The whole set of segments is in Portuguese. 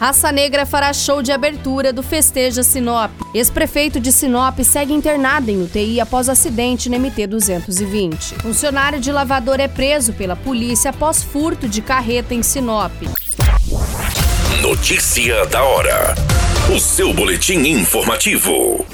Raça Negra fará show de abertura do Festeja Sinop. Ex-prefeito de Sinop segue internado em UTI após acidente no MT-220. Funcionário de lavador é preso pela polícia após furto de carreta em Sinop. Notícia da hora. O seu boletim informativo.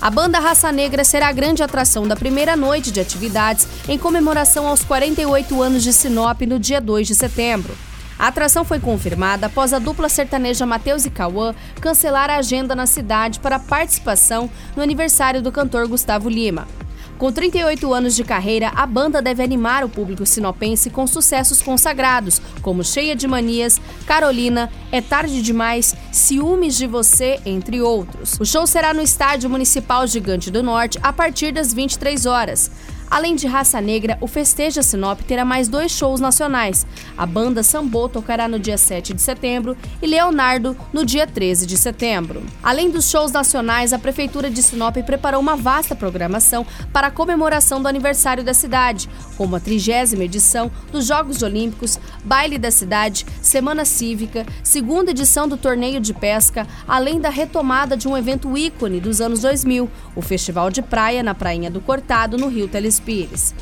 A banda Raça Negra será a grande atração da primeira noite de atividades em comemoração aos 48 anos de Sinop no dia 2 de setembro. A atração foi confirmada após a dupla sertaneja Matheus e Cauã cancelar a agenda na cidade para participação no aniversário do cantor Gustavo Lima. Com 38 anos de carreira, a banda deve animar o público sinopense com sucessos consagrados, como Cheia de Manias, Carolina, É Tarde Demais, Ciúmes de Você, entre outros. O show será no Estádio Municipal Gigante do Norte a partir das 23 horas. Além de Raça Negra, o Festeja Sinop terá mais dois shows nacionais. A banda Sambô tocará no dia 7 de setembro e Leonardo no dia 13 de setembro. Além dos shows nacionais, a Prefeitura de Sinop preparou uma vasta programação para a comemoração do aniversário da cidade, como a trigésima edição dos Jogos Olímpicos, Baile da Cidade, Semana Cívica, segunda edição do Torneio de Pesca, além da retomada de um evento ícone dos anos 2000, o Festival de Praia na Prainha do Cortado, no Rio Telespires. Pires.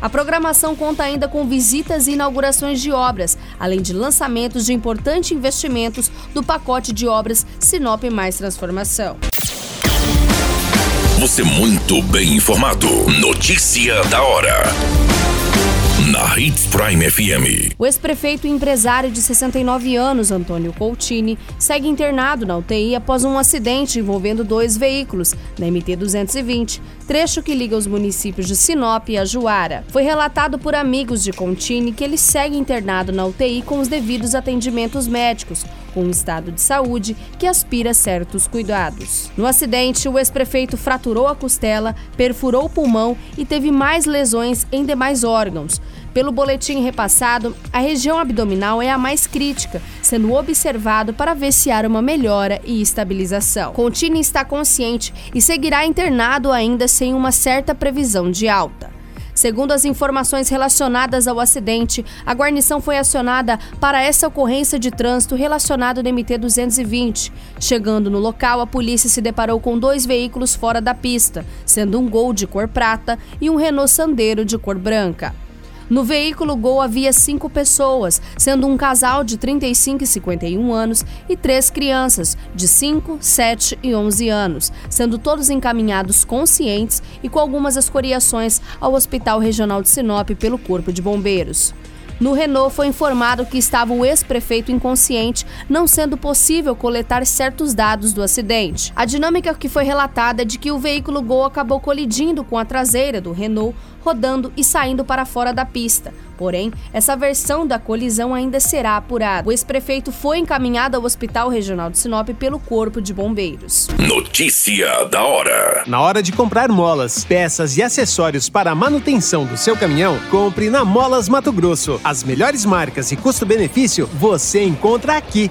A programação conta ainda com visitas e inaugurações de obras, além de lançamentos de importantes investimentos do pacote de obras Sinop Mais Transformação. Você muito bem informado. Notícia da hora na Hits Prime FM. O ex-prefeito e empresário de 69 anos, Antônio Coutini, segue internado na UTI após um acidente envolvendo dois veículos na MT-220, trecho que liga os municípios de Sinop e Ajuara. Foi relatado por amigos de Coutini que ele segue internado na UTI com os devidos atendimentos médicos, com um estado de saúde que aspira certos cuidados. No acidente, o ex-prefeito fraturou a costela, perfurou o pulmão e teve mais lesões em demais órgãos. Pelo boletim repassado, a região abdominal é a mais crítica, sendo observado para ver se há uma melhora e estabilização. Contini está consciente e seguirá internado ainda sem uma certa previsão de alta. Segundo as informações relacionadas ao acidente, a guarnição foi acionada para essa ocorrência de trânsito relacionado no MT-220. Chegando no local, a polícia se deparou com dois veículos fora da pista, sendo um Gol de cor prata e um Renault Sandero de cor branca. No veículo Gol havia cinco pessoas, sendo um casal de 35 e 51 anos e três crianças de 5, 7 e 11 anos, sendo todos encaminhados conscientes e com algumas escoriações ao Hospital Regional de Sinop pelo Corpo de Bombeiros. No Renault foi informado que estava o ex-prefeito inconsciente, não sendo possível coletar certos dados do acidente. A dinâmica que foi relatada é de que o veículo Gol acabou colidindo com a traseira do Renault, rodando e saindo para fora da pista. Porém, essa versão da colisão ainda será apurada. O ex-prefeito foi encaminhado ao Hospital Regional de Sinop pelo Corpo de Bombeiros. Notícia da hora. Na hora de comprar molas, peças e acessórios para a manutenção do seu caminhão, compre na Molas Mato Grosso. As melhores marcas e custo-benefício você encontra aqui.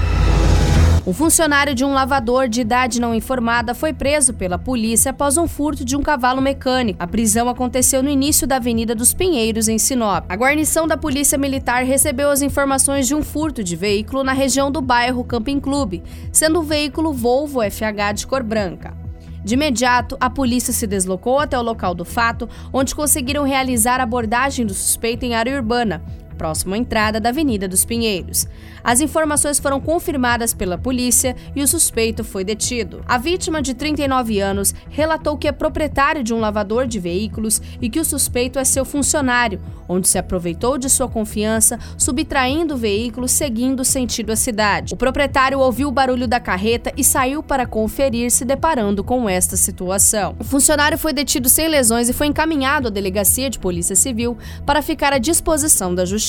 O funcionário de um lavador de idade não informada foi preso pela polícia após um furto de um cavalo mecânico. A prisão aconteceu no início da Avenida dos Pinheiros, em Sinop. A guarnição da Polícia Militar recebeu as informações de um furto de veículo na região do bairro Camping Clube, sendo o veículo Volvo FH de cor branca. De imediato, a polícia se deslocou até o local do fato, onde conseguiram realizar a abordagem do suspeito em área urbana, próximo à entrada da Avenida dos Pinheiros. As informações foram confirmadas pela polícia e o suspeito foi detido. A vítima, de 39 anos, relatou que é proprietário de um lavador de veículos e que o suspeito é seu funcionário, onde se aproveitou de sua confiança, subtraindo o veículo seguindo sentido a cidade. O proprietário ouviu o barulho da carreta e saiu para conferir, se deparando com esta situação. O funcionário foi detido sem lesões e foi encaminhado à delegacia de Polícia Civil para ficar à disposição da